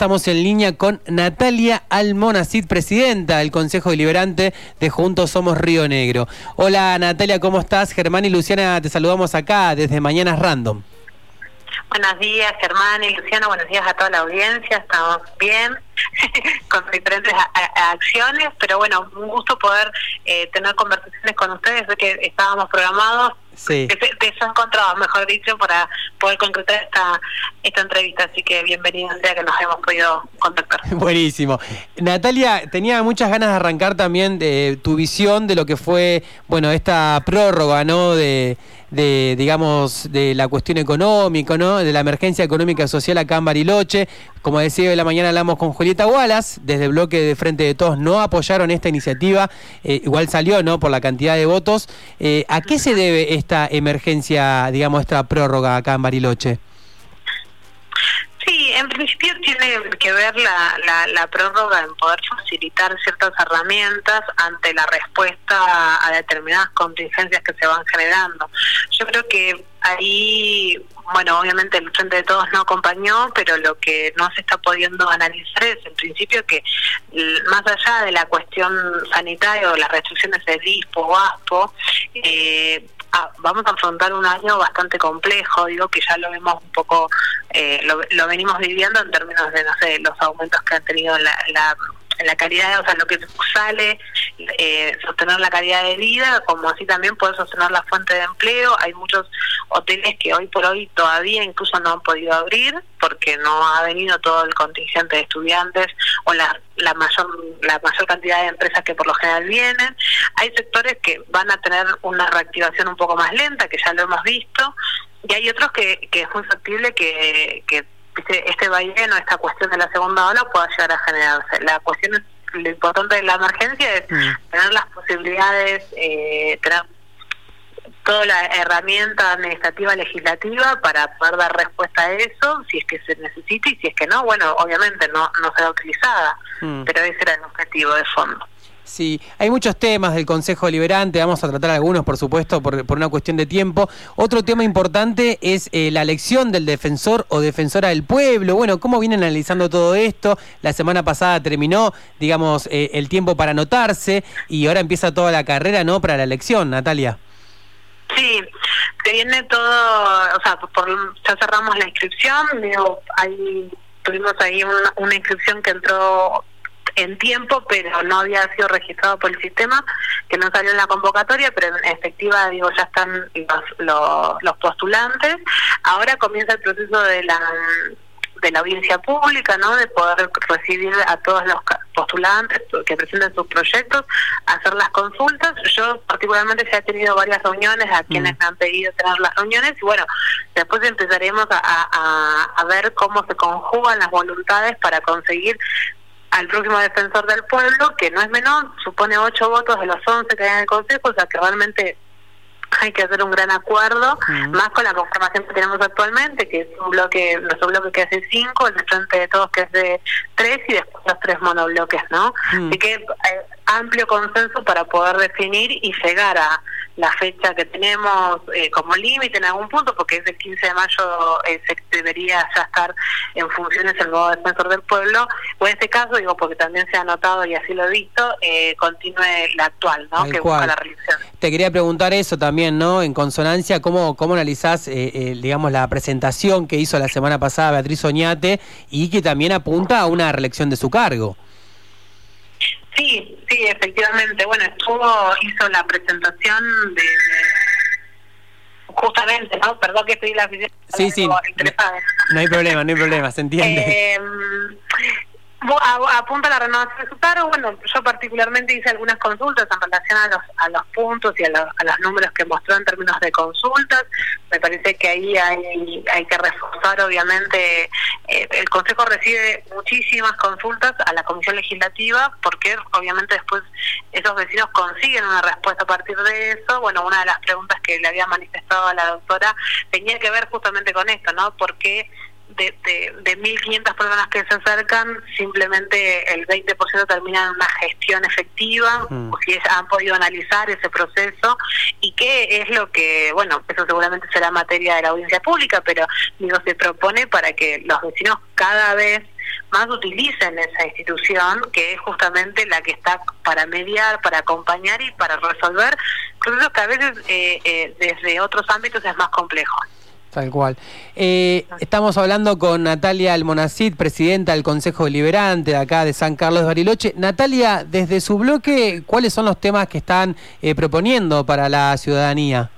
Estamos en línea con Natalia Almonacid, presidenta del Consejo Deliberante de Juntos Somos Río Negro. Hola Natalia, ¿cómo estás? Germán y Luciana te saludamos acá desde Mañanas Random. Buenos días, Germán y Luciana, buenos días a toda la audiencia, estamos bien, con diferentes acciones, pero bueno, un gusto poder eh, tener conversaciones con ustedes, de que estábamos programados Sí. Te, has encontrado, mejor dicho, para poder concretar esta, esta entrevista. Así que bienvenido sea que nos hemos podido contactar. Buenísimo. Natalia, tenía muchas ganas de arrancar también de tu visión de lo que fue, bueno, esta prórroga, ¿no? De, de digamos, de la cuestión económica, ¿no? De la emergencia económica social acá en Bariloche. Como decía de la mañana hablamos con Julieta Wallace, desde el bloque de Frente de Todos no apoyaron esta iniciativa, eh, igual salió, ¿no? Por la cantidad de votos. Eh, ¿A qué se debe esta emergencia, digamos, esta prórroga acá en Bariloche? En principio tiene que ver la, la, la, prórroga en poder facilitar ciertas herramientas ante la respuesta a determinadas contingencias que se van generando. Yo creo que ahí, bueno, obviamente el Frente de Todos no acompañó, pero lo que no se está pudiendo analizar es en principio que más allá de la cuestión sanitaria o las restricciones de DISPO o ASPO, eh, Ah, vamos a afrontar un año bastante complejo, digo que ya lo vemos un poco, eh, lo, venimos viviendo en términos de, no sé, los aumentos que han tenido la, la, la calidad, o sea, lo que sale, eh, sostener la calidad de vida, como así también poder sostener la fuente de empleo. Hay muchos hoteles que hoy por hoy todavía incluso no han podido abrir porque no ha venido todo el contingente de estudiantes o la, la mayor la mayor cantidad de empresas que por lo general vienen. Hay sectores que van a tener una reactivación un poco más lenta, que ya lo hemos visto, y hay otros que, que es muy factible que, que este vaivén o esta cuestión de la segunda ola pueda llegar a generarse. La cuestión es, lo importante de la emergencia es mm. tener las posibilidades, eh, tener toda la herramienta administrativa legislativa para poder dar respuesta a eso, si es que se necesita y si es que no, bueno, obviamente no, no será utilizada, mm. pero ese era el objetivo de fondo. Sí, hay muchos temas del Consejo Deliberante, vamos a tratar algunos, por supuesto, por, una cuestión de tiempo. Otro tema importante es eh, la elección del defensor o defensora del pueblo. Bueno, ¿cómo vienen analizando todo esto? La semana pasada terminó, digamos, eh, el tiempo para anotarse y ahora empieza toda la carrera, ¿no?, para la elección, Natalia. Sí, se viene todo, o sea, ya cerramos la inscripción, digo, tuvimos ahí una, una inscripción que entró en tiempo, pero no había sido registrado por el sistema, que no salió en la convocatoria, pero en efectiva, digo, ya están los, los, postulantes. Ahora comienza el proceso de la de la audiencia pública, ¿no? De poder recibir a todos los postulantes que presenten sus proyectos, hacer las consultas. Yo particularmente ya he tenido varias reuniones a quienes mm. me han pedido tener las reuniones y bueno, después empezaremos a, a, a ver cómo se conjugan las voluntades para conseguir al próximo defensor del pueblo, que no es menor, supone ocho votos de los once que hay en el Consejo, o sea que realmente hay que hacer un gran acuerdo, más con la conformación que tenemos actualmente, que es un bloque, nuestro bloque que hace cinco, el de frente de todos que es de tres y después los tres monobloques, ¿no? Así que hay amplio consenso para poder definir y llegar a la fecha que tenemos eh, como límite en algún punto, porque es el 15 de mayo eh, se debería ya estar en funciones el nuevo defensor del pueblo, o en este caso, digo, porque también se ha notado y así lo he visto, eh, continúe la actual, ¿no? que busca la reelección. Te quería preguntar eso también, ¿no? En consonancia, ¿cómo, cómo analizás, digamos, la presentación que hizo la semana pasada Beatriz Oñate y que también apunta a una reelección de su cargo? Sí, sí, efectivamente. Bueno, estuvo, hizo la presentación de, justamente, ¿no? Perdón que estoy la Sí, sí. No, hay problema, no hay problema, se entiende. Eh, apunta a la renovación de su cargo. Bueno, yo particularmente hice algunas consultas en relación a los, a los puntos y a los, a los números que mostró en términos de consultas. Me parece que ahí hay, hay que reforzar, obviamente, eh, el Consejo recibe muchísimas consultas a la Comisión Legislativa porque obviamente después esos vecinos consiguen una respuesta a partir de eso. Bueno, una de las preguntas que le había manifestado a la doctora tenía que ver justamente con esto, ¿no? Porque de, de, de 1.500 personas que se acercan, simplemente el 20% termina en una gestión efectiva, mm. si han podido analizar ese proceso y qué es lo que, bueno, eso seguramente será materia de la audiencia pública, pero digo, se propone para que los vecinos cada vez más utilicen esa institución, que es justamente la que está para mediar, para acompañar y para resolver procesos que a veces eh, eh, desde otros ámbitos es más complejo. Tal cual. Eh, estamos hablando con Natalia Almonacid, presidenta del Consejo Deliberante de acá de San Carlos de Bariloche. Natalia, desde su bloque, ¿cuáles son los temas que están proponiendo para la ciudadanía?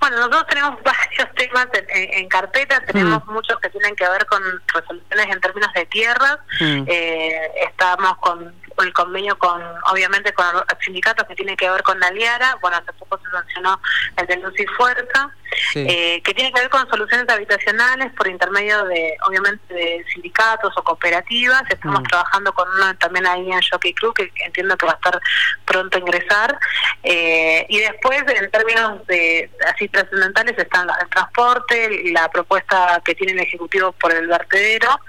Bueno, nosotros tenemos varios temas en, carpeta, tenemos mm. muchos que tienen que ver con resoluciones en términos de tierras, mm. eh, estamos con el convenio con, obviamente, con sindicatos que tienen que ver con la Liara, bueno, hace poco se sancionó el de Luz y Fuerza, eh, que tiene que ver con soluciones habitacionales por intermedio de, obviamente, de sindicatos o cooperativas. Estamos mm. trabajando con uno también ahí en Jockey Club, que entiendo que va a estar pronto a ingresar. Eh, y después, en términos de así trascendentales, están el transporte, la propuesta que tiene el Ejecutivo por el vertedero.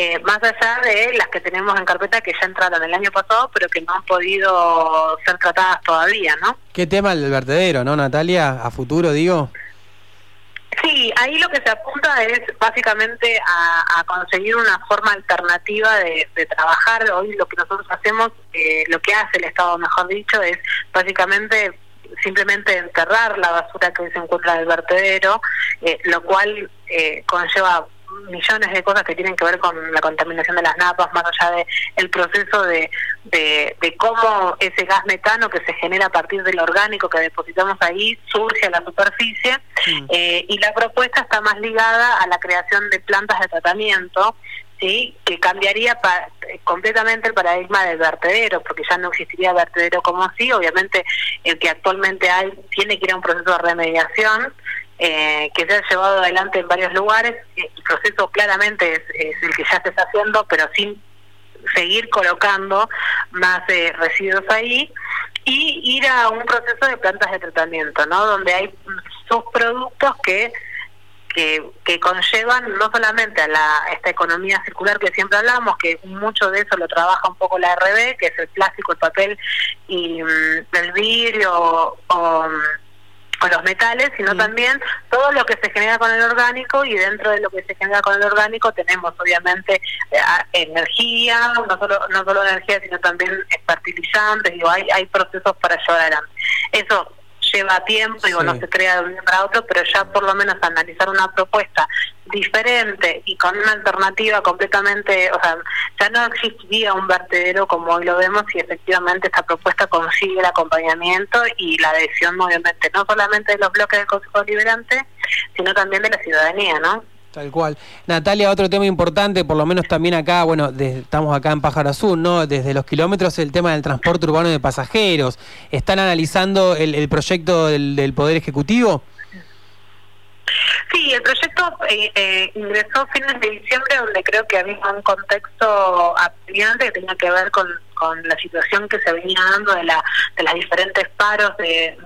Eh, más allá de las que tenemos en carpeta que ya entraron el año pasado, pero que no han podido ser tratadas todavía, ¿no? ¿Qué tema el vertedero, no, Natalia? A futuro, digo. Sí, ahí lo que se apunta es básicamente a, conseguir una forma alternativa de, trabajar. Hoy lo que nosotros hacemos, eh, lo que hace el Estado, mejor dicho, es básicamente simplemente enterrar la basura que se encuentra en el vertedero, eh, lo cual eh, conlleva millones de cosas que tienen que ver con la contaminación de las napas, más allá de el proceso de, de, cómo ese gas metano que se genera a partir del orgánico que depositamos ahí surge a la superficie. Eh, y la propuesta está más ligada a la creación de plantas de tratamiento ¿sí? que cambiaría completamente el paradigma del vertedero, porque ya no existiría vertedero como así, obviamente el que actualmente hay tiene que ir a un proceso de remediación, eh, que se ha llevado adelante en varios lugares. El proceso claramente es, el que ya se está haciendo, pero sin seguir colocando más eh, residuos ahí y ir a un proceso de plantas de tratamiento, ¿no? Donde hay subproductos que que, conllevan no solamente a la, esta economía circular que siempre hablamos, que mucho de eso lo trabaja un poco la RB, que es el plástico, el papel y mm, el vidrio o con los metales, sino también todo lo que se genera con el orgánico y dentro de lo que se genera con el orgánico tenemos obviamente eh, energía, no solo no solo energía, sino también fertilizantes, digo, hay, hay procesos para llevar adelante. Eso lleva tiempo, digo, no se crea de un día para otro, pero ya por lo menos analizar una propuesta diferente y con una alternativa completamente, o sea, ya no existiría un vertedero como hoy lo vemos si efectivamente esta propuesta consigue el acompañamiento y la adhesión, obviamente, no solamente de los bloques del Consejo Liberante, sino también de la ciudadanía, ¿no? Tal cual. Natalia, otro tema importante, por lo menos también acá, bueno, estamos acá en Pájaro Azul, ¿no? Desde los kilómetros, el tema del transporte urbano de pasajeros. ¿Están analizando el, proyecto del, Poder Ejecutivo? Sí, el proyecto eh, eh, ingresó fines de diciembre, donde creo que había un contexto apremiante que tenía que ver con, la situación que se venía dando de, la, de las diferentes paros de,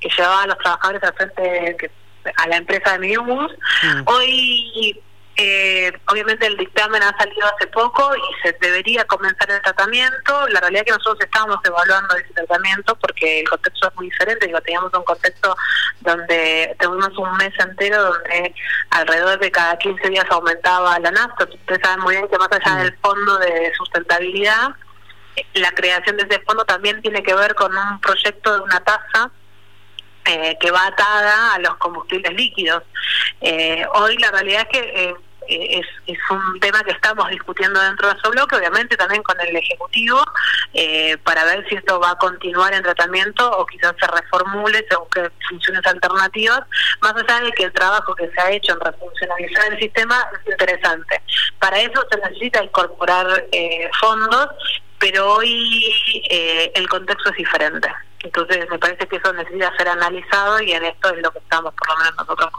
que llevaban los trabajadores al frente, que a la empresa de Minibus. Mm. Hoy, eh, obviamente, el dictamen ha salido hace poco y se debería comenzar el tratamiento. La realidad es que nosotros estábamos evaluando ese tratamiento porque el contexto es muy diferente. Digo, teníamos un contexto donde tuvimos un mes entero donde alrededor de cada 15 días aumentaba la nafta. Ustedes saben muy bien que más allá mm. del fondo de sustentabilidad, la creación de ese fondo también tiene que ver con un proyecto de una tasa eh, que va atada a los combustibles líquidos. Eh, hoy la realidad es que eh, es, un tema que estamos discutiendo dentro de bloque, obviamente también con el Ejecutivo, para ver si esto va a continuar en tratamiento o quizás se reformule, se busque funciones alternativas, más allá de que el trabajo que se ha hecho en refuncionalizar el sistema es interesante. Para eso se necesita incorporar fondos, pero hoy el contexto es diferente. Entonces me parece que eso necesita ser analizado y en esto es lo que estamos por lo menos nosotros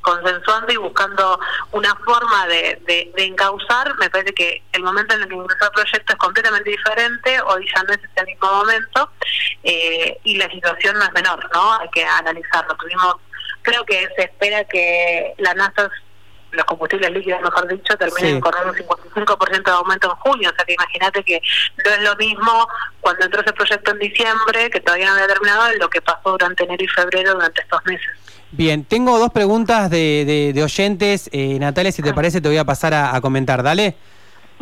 consensuando y buscando una forma de, de, encauzar. Me parece que el momento en el que ingresó el proyecto es completamente diferente, hoy ya no es este mismo momento eh, y la situación no es menor, ¿no? Hay que analizarlo. Tuvimos, creo que se espera que la NASA los combustibles líquidos, mejor dicho, terminen con un 55% de aumento en junio. O sea que imagínate que no es lo mismo cuando entró ese proyecto en diciembre, que todavía no había terminado, lo que pasó durante enero y febrero durante estos meses. Bien, tengo dos preguntas de, oyentes. Eh, Natalia, si te ah. parece, te voy a pasar a, a comentar. Dale.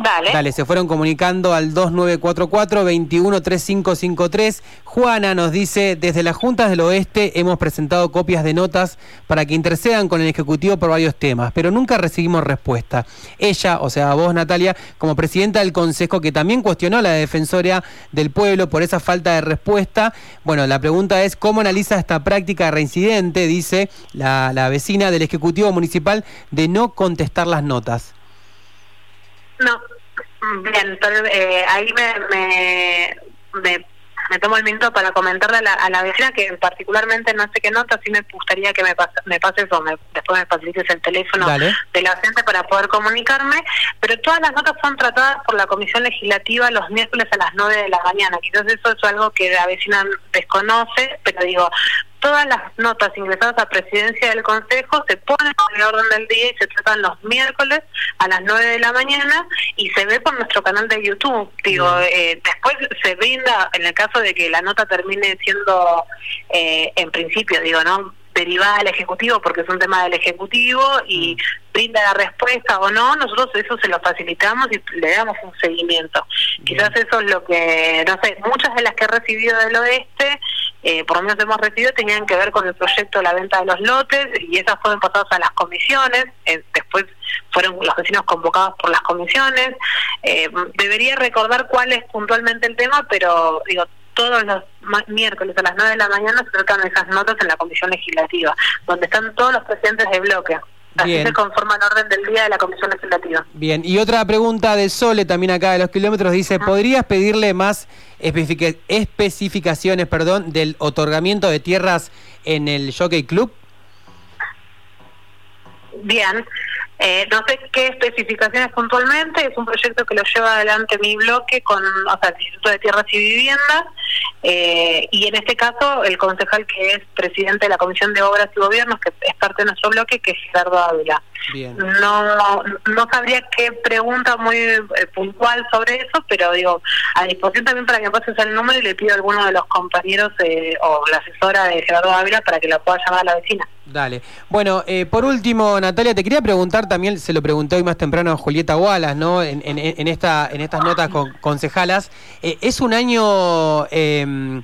Dale. Dale, se fueron comunicando al 2944-213553. Juana nos dice, desde las Juntas del Oeste hemos presentado copias de notas para que intercedan con el Ejecutivo por varios temas, pero nunca recibimos respuesta. Ella, o sea, vos Natalia, como presidenta del Consejo, que también cuestionó a la Defensoria del Pueblo por esa falta de respuesta, bueno, la pregunta es, ¿cómo analiza esta práctica reincidente, dice la, la vecina del Ejecutivo Municipal, de no contestar las notas? No, bien, eh, ahí me, me, me, tomo el minuto para comentarle a la, a la vecina que particularmente no sé qué nota, sí me gustaría que me, me pases o me, después me facilites el teléfono de la gente para poder comunicarme, pero todas las notas son tratadas por la Comisión Legislativa los miércoles a las 9 de la mañana, quizás eso es algo que la vecina desconoce, pero digo, todas las notas ingresadas a presidencia del Consejo se ponen en el orden del día y se tratan los miércoles a las 9 de la mañana y se ve por nuestro canal de YouTube. Digo, eh, después se brinda, en el caso de que la nota termine siendo, eh, en principio, digo, ¿no? derivada del Ejecutivo porque es un tema del Ejecutivo y brinda la respuesta o no, nosotros eso se lo facilitamos y le damos un seguimiento. Quizás eso es lo que, no sé, muchas de las que he recibido del oeste eh, por lo menos hemos recibido, tenían que ver con el proyecto de la venta de los lotes y esas fueron pasadas a las comisiones, eh, después fueron los vecinos convocados por las comisiones. Eh, debería recordar cuál es puntualmente el tema, pero digo, todos los miércoles a las 9 de la mañana se tratan esas notas en la comisión legislativa, donde están todos los presidentes de bloque. Así se conforma el orden del día de la Comisión Legislativa. Bien, y otra pregunta de Sole, también acá de los kilómetros, dice, ¿podrías pedirle más especificaciones perdón, del otorgamiento de tierras en el Jockey Club? Bien, eh, no sé qué especificaciones puntualmente, es un proyecto que lo lleva adelante mi bloque con o sea, el Instituto de Tierras y Viviendas eh, y en este caso el concejal que es presidente de la Comisión de Obras y Gobiernos, que es parte de nuestro bloque, que es Gerardo Ávila. No, no sabría qué pregunta muy eh, puntual sobre eso, pero digo, a disposición también para que me pases el número y le pido a alguno de los compañeros o la asesora de Gerardo Ávila para que la pueda llamar a la vecina. Dale. Bueno, eh, por último, Natalia, te quería preguntar también, se lo pregunté hoy más temprano a Julieta Wallace, ¿no? En, en, esta, en estas notas con, concejalas. Eh, es un año eh,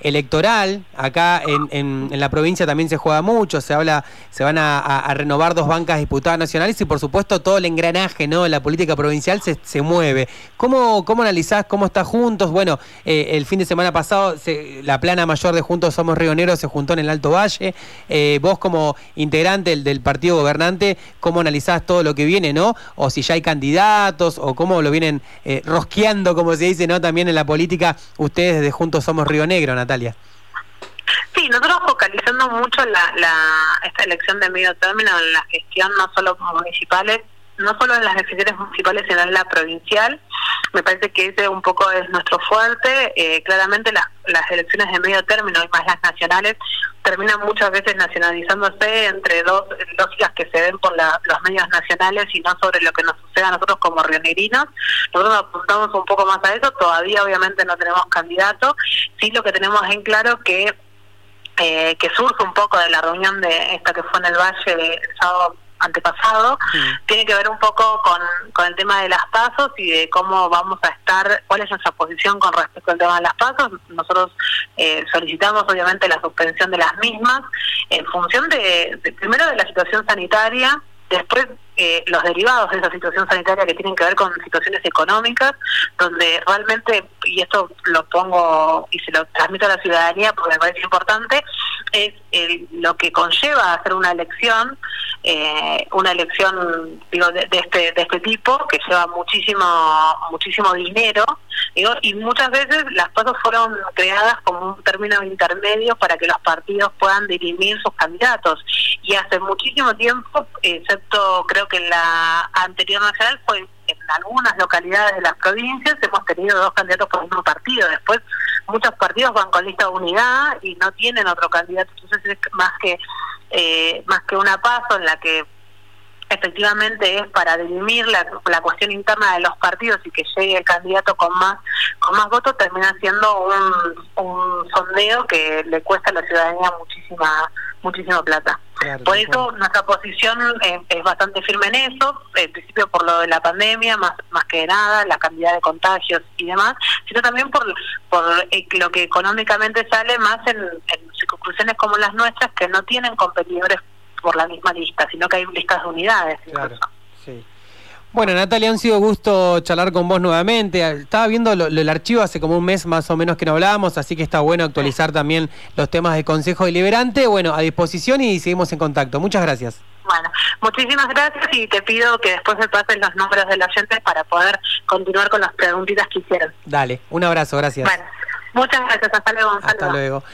electoral. Acá en, en, la provincia también se juega mucho, se habla, se van a, renovar dos bancas diputadas nacionales y por supuesto todo el engranaje, ¿no? La política provincial se, se mueve. ¿Cómo, ¿Cómo analizás cómo está Juntos? Bueno, eh, el fin de semana pasado la plana mayor de Juntos Somos Río Negro se juntó en el Alto Valle. Eh, vos como integrante del, partido gobernante, ¿cómo analizás todo lo que viene, ¿no? O si ya hay candidatos o cómo lo vienen eh, rosqueando, como se dice, ¿no? También en la política, ustedes desde Juntos Somos Río Negro, Natalia. Natalia. Sí, nosotros focalizando mucho la, la, esta elección de medio término en la gestión no solo municipales, no solo en las elecciones municipales, sino en la provincial. Me parece que ese un poco es nuestro fuerte. Eh, claramente las, las elecciones de medio término y más las nacionales terminan muchas veces nacionalizándose entre dos lógicas que se ven por los medios nacionales y no sobre lo que nos sucede a nosotros como rionerinos. Nosotros apuntamos un poco más a eso, todavía obviamente no tenemos candidato, sí lo que tenemos en claro que eh, que surge un poco de la reunión de esta que fue en el Valle el sábado antepasado, tiene que ver un poco con, con el tema de las pasos y de cómo vamos a estar, cuál es nuestra posición con respecto al tema de las pasos. Nosotros eh, solicitamos obviamente la suspensión de las mismas en función de, primero de la situación sanitaria, después eh, los derivados de esa situación sanitaria que tienen que ver con situaciones económicas, donde realmente, y esto lo pongo y se lo transmito a la ciudadanía porque me parece importante, es lo que conlleva hacer una elección eh, una elección digo de, este de este tipo que lleva muchísimo muchísimo dinero digo y muchas veces las cosas fueron creadas como un término intermedio para que los partidos puedan dirimir sus candidatos. Y hace muchísimo tiempo excepto creo que en la anterior nacional fue en algunas localidades de las provincias hemos tenido dos candidatos por mismo partido. Después muchos partidos van con lista de unidad y no tienen otro candidato. Entonces es más que eh, más que una paso en la que efectivamente es para dirimir la, la, cuestión interna de los partidos y que llegue el candidato con más con más votos, termina siendo un, un sondeo que le cuesta a la ciudadanía muchísima muchísima plata. por eso nuestra posición eh, es bastante firme en eso, en principio por lo de la pandemia, más más que nada, la cantidad de contagios y demás, sino también por, por eh, lo que económicamente sale más en, en circunscripciones como las nuestras que no tienen competidores por la misma lista, sino que hay listas de unidades. Claro, sí. Bueno, Natalia, han sido gusto charlar con vos nuevamente. Estaba viendo lo, el archivo hace como un mes más o menos que no hablábamos, así que está bueno actualizar también los temas del Consejo Deliberante. Bueno, a disposición y seguimos en contacto. Muchas gracias. Bueno, muchísimas gracias y te pido que después me pasen los nombres de la gente para poder continuar con las preguntitas que hicieron. Dale, un abrazo, gracias. Bueno, muchas gracias, hasta luego. Hasta luego.